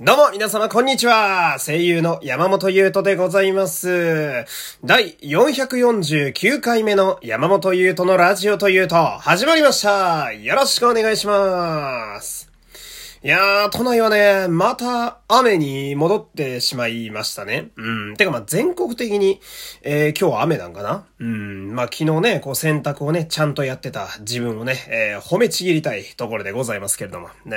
どうも、皆様、こんにちは。声優の山本優斗でございます。第449回目の山本優斗のラジオというと、始まりました。よろしくお願いします。いやー、都内はね、また雨に戻ってしまいましたね。うん。てかまあ全国的に、えー、今日は雨なんかな？うん。まあ昨日ね、こう洗濯をね、ちゃんとやってた自分をね、えー、褒めちぎりたいところでございますけれども。ね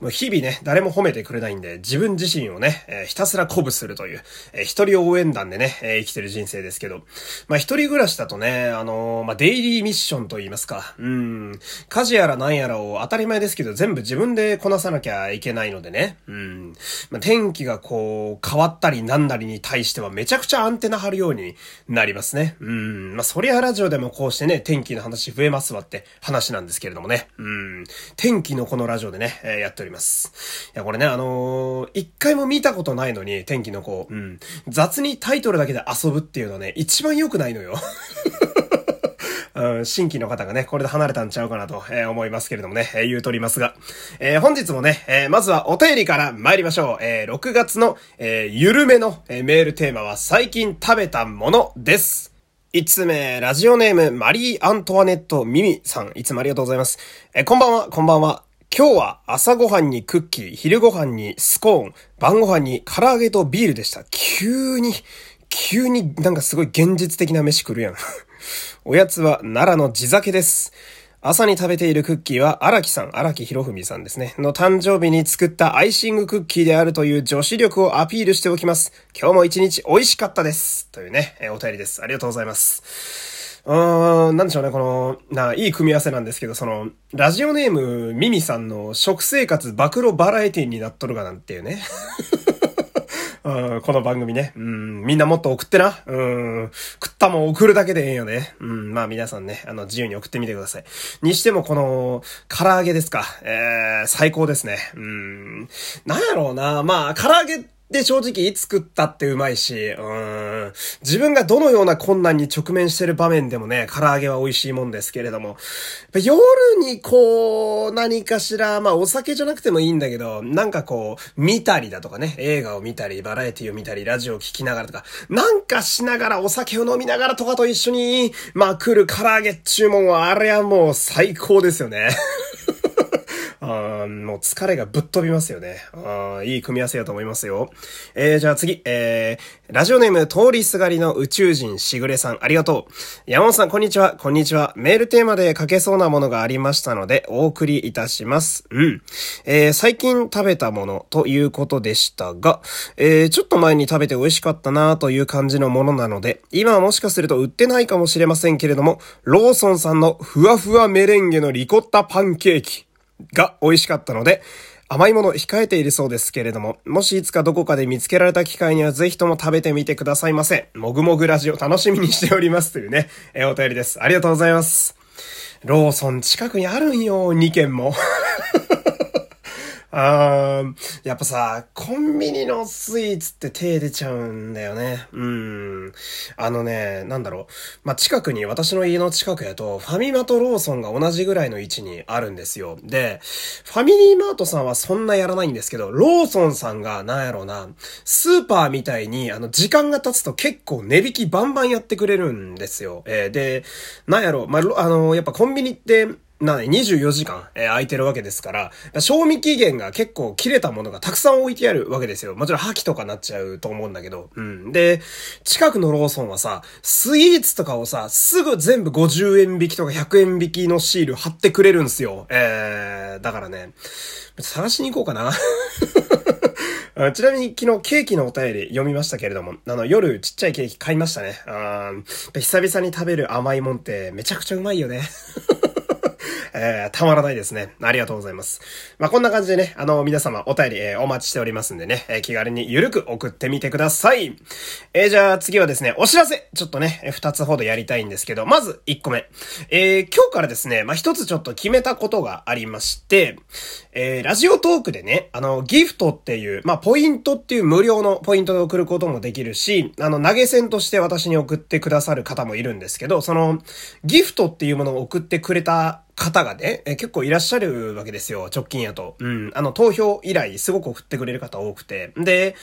もう日々ね、誰も褒めてくれないんで、自分自身をね、えー、ひたすら鼓舞するという、えー、一人応援団でね、えー、生きてる人生ですけど。まあ一人暮らしだとね、あのー、まあデイリーミッションと言いますか。うん。家事やら何やらを当たり前ですけど、全部自分ででこなさなきゃいけないのでね。うん。まあ、天気がこう、変わったりなんなりに対してはめちゃくちゃアンテナ張るようになりますね。ねうん。まあ、そりゃラジオでもこうしてね、天気の話増えますわって話なんですけれどもね。うん。天気のこのラジオでね、えー、やっております。いや、これね、あのー、一回も見たことないのに、天気の子、うん。雑にタイトルだけで遊ぶっていうのはね、一番良くないのよ。うん、新規の方がね、これで離れたんちゃうかなと、えー、思いますけれどもね、えー、言うとりますが。えー、本日もね、え、まずはお便りから参りましょう。え、6月の、えー、ゆるめの、え、メールテーマは最近食べたものです。一つ目、ラジオネーム、マリー・アントワネット・ミミさん、いつもありがとうございます。え、こんばんは、こんばんは。今日は朝ごはんにクッキー、昼ごはんにスコーン、晩ごはんに唐揚げとビールでした。急に、急になんかすごい現実的な飯来るやん。おやつは奈良の地酒です。朝に食べているクッキーは荒木さん、荒木博文さんですね、の誕生日に作ったアイシングクッキーであるという女子力をアピールしておきます。今日も一日美味しかったです。というね、えお便りです。ありがとうございます。うーん、なんでしょうね、この、な、いい組み合わせなんですけど、その、ラジオネーム、ミミさんの食生活暴露バラエティになっとるがなんていうね。うん、この番組ね。うん、みんなもっと送ってな。うん、食ったもん送るだけでええよね。うん、まあ皆さんね、あの、自由に送ってみてください。にしてもこの、唐揚げですか。えー、最高ですね。うん、なんやろうな。まあ、唐揚げで、正直、いつ食ったってうまいし、うん。自分がどのような困難に直面してる場面でもね、唐揚げは美味しいもんですけれども、夜にこう、何かしら、まあお酒じゃなくてもいいんだけど、なんかこう、見たりだとかね、映画を見たり、バラエティを見たり、ラジオを聴きながらとか、なんかしながらお酒を飲みながらとかと一緒に、まあ来る唐揚げ注文は、あれはもう最高ですよね。もう疲れがぶっ飛びますよね。あいい組み合わせだと思いますよ。えー、じゃあ次、えー、ラジオネーム通りすがりの宇宙人しぐれさん、ありがとう。山本さん、こんにちは。こんにちは。メールテーマで書けそうなものがありましたので、お送りいたします。うん。えー、最近食べたものということでしたが、えー、ちょっと前に食べて美味しかったなという感じのものなので、今はもしかすると売ってないかもしれませんけれども、ローソンさんのふわふわメレンゲのリコッタパンケーキ。が美味しかったので、甘いもの控えているそうですけれども、もしいつかどこかで見つけられた機会にはぜひとも食べてみてくださいませ。もぐもぐラジオ楽しみにしておりますというね、えお便りです。ありがとうございます。ローソン近くにあるんよ、2軒も。あー、やっぱさ、コンビニのスイーツって手出ちゃうんだよね。うん。あのね、なんだろう。まあ、近くに、私の家の近くやと、ファミマとローソンが同じぐらいの位置にあるんですよ。で、ファミリーマートさんはそんなやらないんですけど、ローソンさんが、なんやろうな、スーパーみたいに、あの、時間が経つと結構値引きバンバンやってくれるんですよ。えー、で、なんやろう、まあ、あの、やっぱコンビニって、なので24時間、えー、空いてるわけですから、賞味期限が結構切れたものがたくさん置いてあるわけですよ。もちろん破棄とかなっちゃうと思うんだけど。うん。で、近くのローソンはさ、スイーツとかをさ、すぐ全部50円引きとか100円引きのシール貼ってくれるんすよ。えー、だからね、探しに行こうかな。ちなみに昨日ケーキのお便り読みましたけれども、あの夜ちっちゃいケーキ買いましたね。あ久々に食べる甘いもんってめちゃくちゃうまいよね。えー、たまらないですね。ありがとうございます。まあ、こんな感じでね、あの、皆様お便り、えー、お待ちしておりますんでね、えー、気軽にゆるく送ってみてください。えー、じゃあ次はですね、お知らせちょっとね、二つほどやりたいんですけど、まず一個目。えー、今日からですね、まあ、一つちょっと決めたことがありまして、えー、ラジオトークでね、あの、ギフトっていう、まあ、ポイントっていう無料のポイントで送ることもできるし、あの、投げ銭として私に送ってくださる方もいるんですけど、その、ギフトっていうものを送ってくれた方がね、結構いらっしゃるわけですよ、直近やと。うん。あの、投票以来、すごく送ってくれる方多くて。で、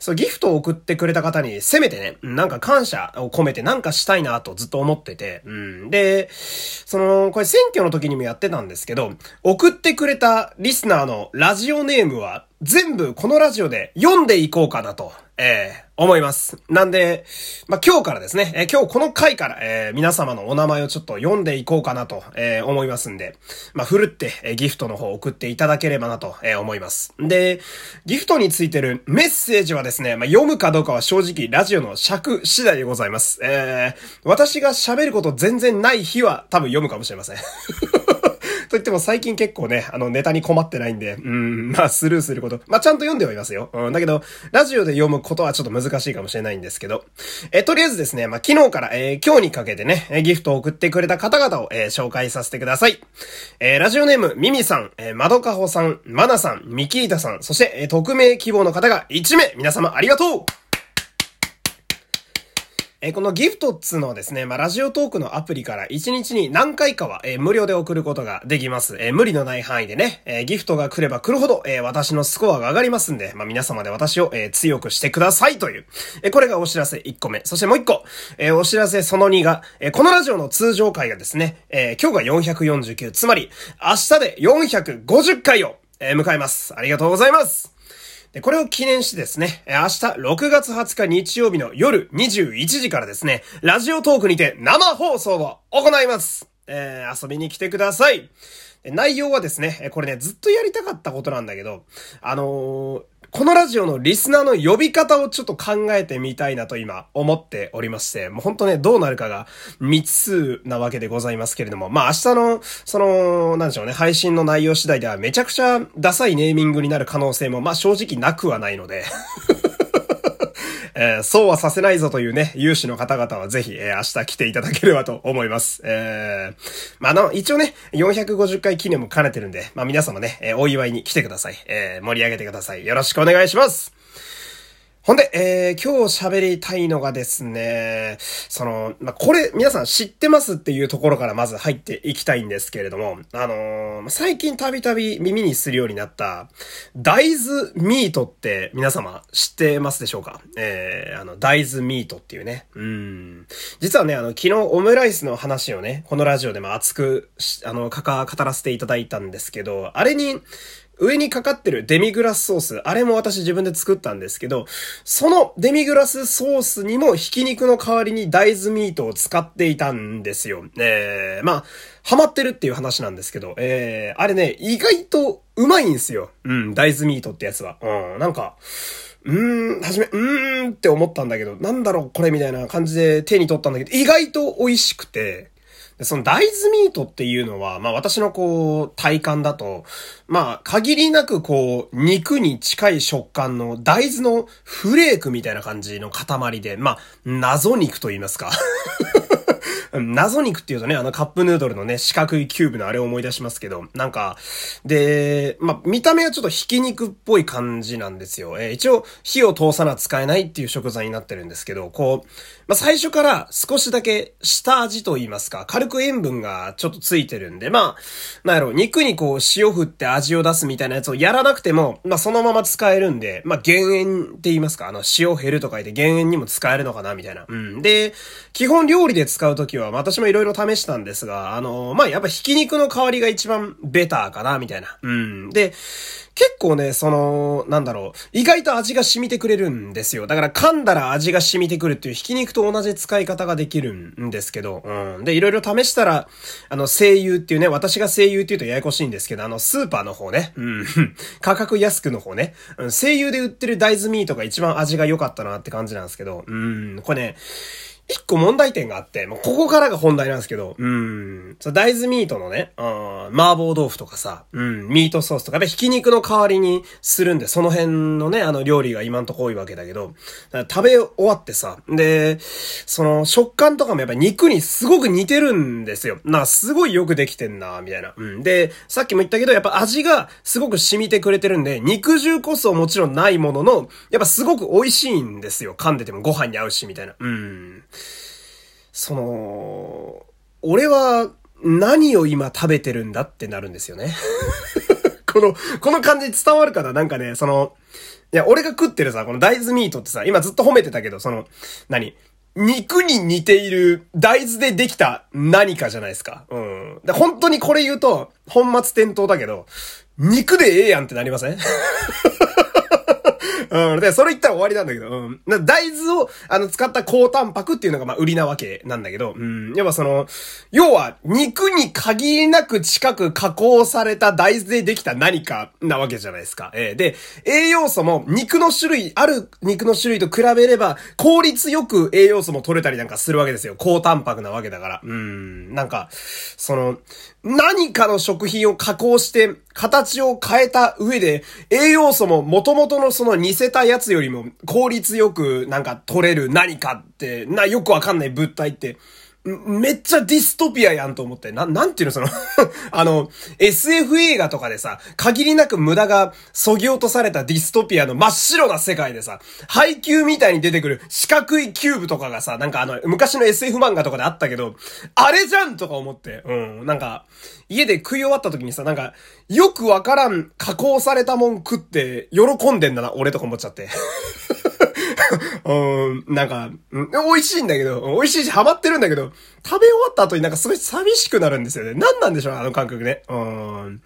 そう、ギフトを送ってくれた方に、せめてね、なんか感謝を込めてなんかしたいなとずっと思ってて。うん。で、その、これ選挙の時にもやってたんですけど、送ってくれたリスナーのラジオネームは、全部このラジオで読んでいこうかなと。えー、思います。なんで、まあ、今日からですね、えー、今日この回から、えー、皆様のお名前をちょっと読んでいこうかなと、えー、思いますんで、まあ、ふるって、えー、ギフトの方送っていただければなと、えー、思います。で、ギフトについてるメッセージはですね、まあ、読むかどうかは正直ラジオの尺次第でございます。えー、私が喋ること全然ない日は多分読むかもしれません。と言っても最近結構ね、あのネタに困ってないんで、うん、まあスルーすること。まあちゃんと読んではいますよ。うん、だけど、ラジオで読むことはちょっと難しいかもしれないんですけど。えとりあえずですね、まあ昨日から、えー、今日にかけてね、ギフトを送ってくれた方々を、えー、紹介させてください。えー、ラジオネーム、ミミさん、えー、まどかほさん、まなさん、ミキータさん、そして、えー、匿名希望の方が1名、皆様ありがとうえこのギフトっつのですね、まあ、ラジオトークのアプリから1日に何回かは、え、無料で送ることができます。え、無理のない範囲でね、え、ギフトが来れば来るほど、え私のスコアが上がりますんで、まあ、皆様で私を、え強くしてくださいという、えこれがお知らせ1個目。そしてもう1個、えお知らせその2が、えこのラジオの通常回がですね、え今日が449、つまり、明日で450回を、え迎えます。ありがとうございます。で、これを記念してですね、明日6月20日日曜日の夜21時からですね、ラジオトークにて生放送を行います。えー、遊びに来てください。内容はですね、これね、ずっとやりたかったことなんだけど、あのー、このラジオのリスナーの呼び方をちょっと考えてみたいなと今思っておりまして、もうほんとね、どうなるかが未知数なわけでございますけれども、まあ明日の、その、なんでしょうね、配信の内容次第ではめちゃくちゃダサいネーミングになる可能性も、まあ正直なくはないので。えー、そうはさせないぞというね、有志の方々はぜひ、えー、明日来ていただければと思います。えー、まあ、の、一応ね、450回記念も兼ねてるんで、まあ皆様ね、え、お祝いに来てください。えー、盛り上げてください。よろしくお願いします。ほんで、えー、今日喋りたいのがですね、その、まあ、これ、皆さん知ってますっていうところからまず入っていきたいんですけれども、あのー、最近たびたび耳にするようになった、大豆ミートって皆様知ってますでしょうか？えー、あの、大豆ミートっていうね。うん。実はね、あの、昨日オムライスの話をね、このラジオでも熱く、あの、かか、語らせていただいたんですけど、あれに、上にかかってるデミグラスソース、あれも私自分で作ったんですけど、そのデミグラスソースにもひき肉の代わりに大豆ミートを使っていたんですよ。えー、まあ、ハマってるっていう話なんですけど、えー、あれね、意外とうまいんすよ。うん、大豆ミートってやつは。うん、なんか、うーん、はじめ、うーんって思ったんだけど、なんだろうこれみたいな感じで手に取ったんだけど、意外と美味しくて、その大豆ミートっていうのは、まあ私のこう、体感だと、まあ限りなくこう、肉に近い食感の大豆のフレークみたいな感じの塊で、まあ、謎肉と言いますか。謎肉っていうとね、あのカップヌードルのね、四角いキューブのあれを思い出しますけど、なんか、で、ま、見た目はちょっとひき肉っぽい感じなんですよ。えー、一応、火を通さな使えないっていう食材になってるんですけど、こう、ま、最初から少しだけ下味と言いますか、軽く塩分がちょっとついてるんで、まあ、なんやろ、肉にこう塩振って味を出すみたいなやつをやらなくても、ま、そのまま使えるんで、ま、減塩って言いますか、あの、塩減ると書いて減塩にも使えるのかな、みたいな。うん。で、基本料理で使うときは、私もいろいろ試したんですが、あの、まあ、やっぱひき肉の代わりが一番ベターかな、みたいな。うん。で、結構ね、その、なんだろう、意外と味が染みてくれるんですよ。だから噛んだら味が染みてくるっていうひき肉と同じ使い方ができるんですけど、うん。で、いろいろ試したら、あの、声優っていうね、私が声優って言うとややこしいんですけど、あの、スーパーの方ね、うん。価格安くの方ね、うん、声優で売ってる大豆ミートが一番味が良かったなって感じなんですけど、うん。これね、一個問題点があって、もうここからが本題なんですけど、うん、大豆ミートのね、うん、麻婆豆腐とかさ、うん、ミートソースとかでひき肉の代わりにするんで、その辺のね、あの料理が今んとこ多いわけだけど、食べ終わってさ、で、その食感とかもやっぱ肉にすごく似てるんですよ。なすごいよくできてんな、みたいな。うん。で、さっきも言ったけど、やっぱ味がすごく染みてくれてるんで、肉汁こそもちろんないものの、やっぱすごく美味しいんですよ。噛んでてもご飯に合うし、みたいな。うん。その、俺は、何を今食べてるんだってなるんですよね。この、この感じ伝わるかな？なんかね、その、いや、俺が食ってるさ、この大豆ミートってさ、今ずっと褒めてたけど、その、何？肉に似ている大豆でできた何かじゃないですか。うん。で本当にこれ言うと、本末転倒だけど、肉でええやんってなりません？うん。で、それ言ったら終わりなんだけど、うん。大豆を、あの、使った高タンパクっていうのが、まあ、売りなわけなんだけど、うん。やっぱその、要は、肉に限りなく近く加工された大豆でできた何かなわけじゃないですか。えー、で、栄養素も肉の種類、ある肉の種類と比べれば、効率よく栄養素も取れたりなんかするわけですよ。高タンパクなわけだから。うん。なんか、その、何かの食品を加工して、形を変えた上で、栄養素も元々のその似せたやつよりも効率よくなんか取れる何かって、な、よくわかんない物体って、めっちゃディストピアやんと思って。な、なんていうのその あの、SF 映画とかでさ、限りなく無駄が削ぎ落とされたディストピアの真っ白な世界でさ、配給みたいに出てくる四角いキューブとかがさ、なんかあの、昔の SF 漫画とかであったけど、あれじゃんとか思って。うん。なんか、家で食い終わった時にさ、なんか、よくわからん加工されたもん食って、喜んでんだな、俺とか思っちゃって。うん、なんか、美味しいんだけど、美味しいしハマってるんだけど、食べ終わった後になんかすごい寂しくなるんですよね。何なんでしょうあの感覚ね。うん。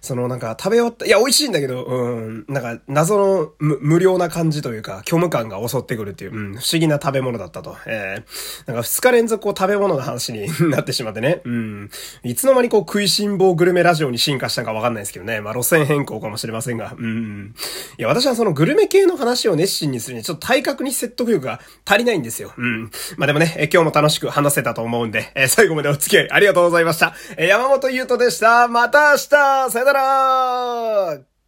そのなんか食べ終わった、いや美味しいんだけど、うん、なんか謎の無料な感じというか、虚無感が襲ってくるっていう、うん、不思議な食べ物だったと。えー、なんか二日連続こう食べ物の話に なってしまってね、うん、いつの間にこう食いしん坊グルメラジオに進化したかわかんないですけどね、まあ路線変更かもしれませんが、うん、いや私はそのグルメ系の話を熱心にするにちょっと体格に説得力が足りないんですよ。うん。まあでもね、今日も楽しく話せたと思うんで、え最後までお付き合いありがとうございました。え山本優斗でした。また明日さよならよなら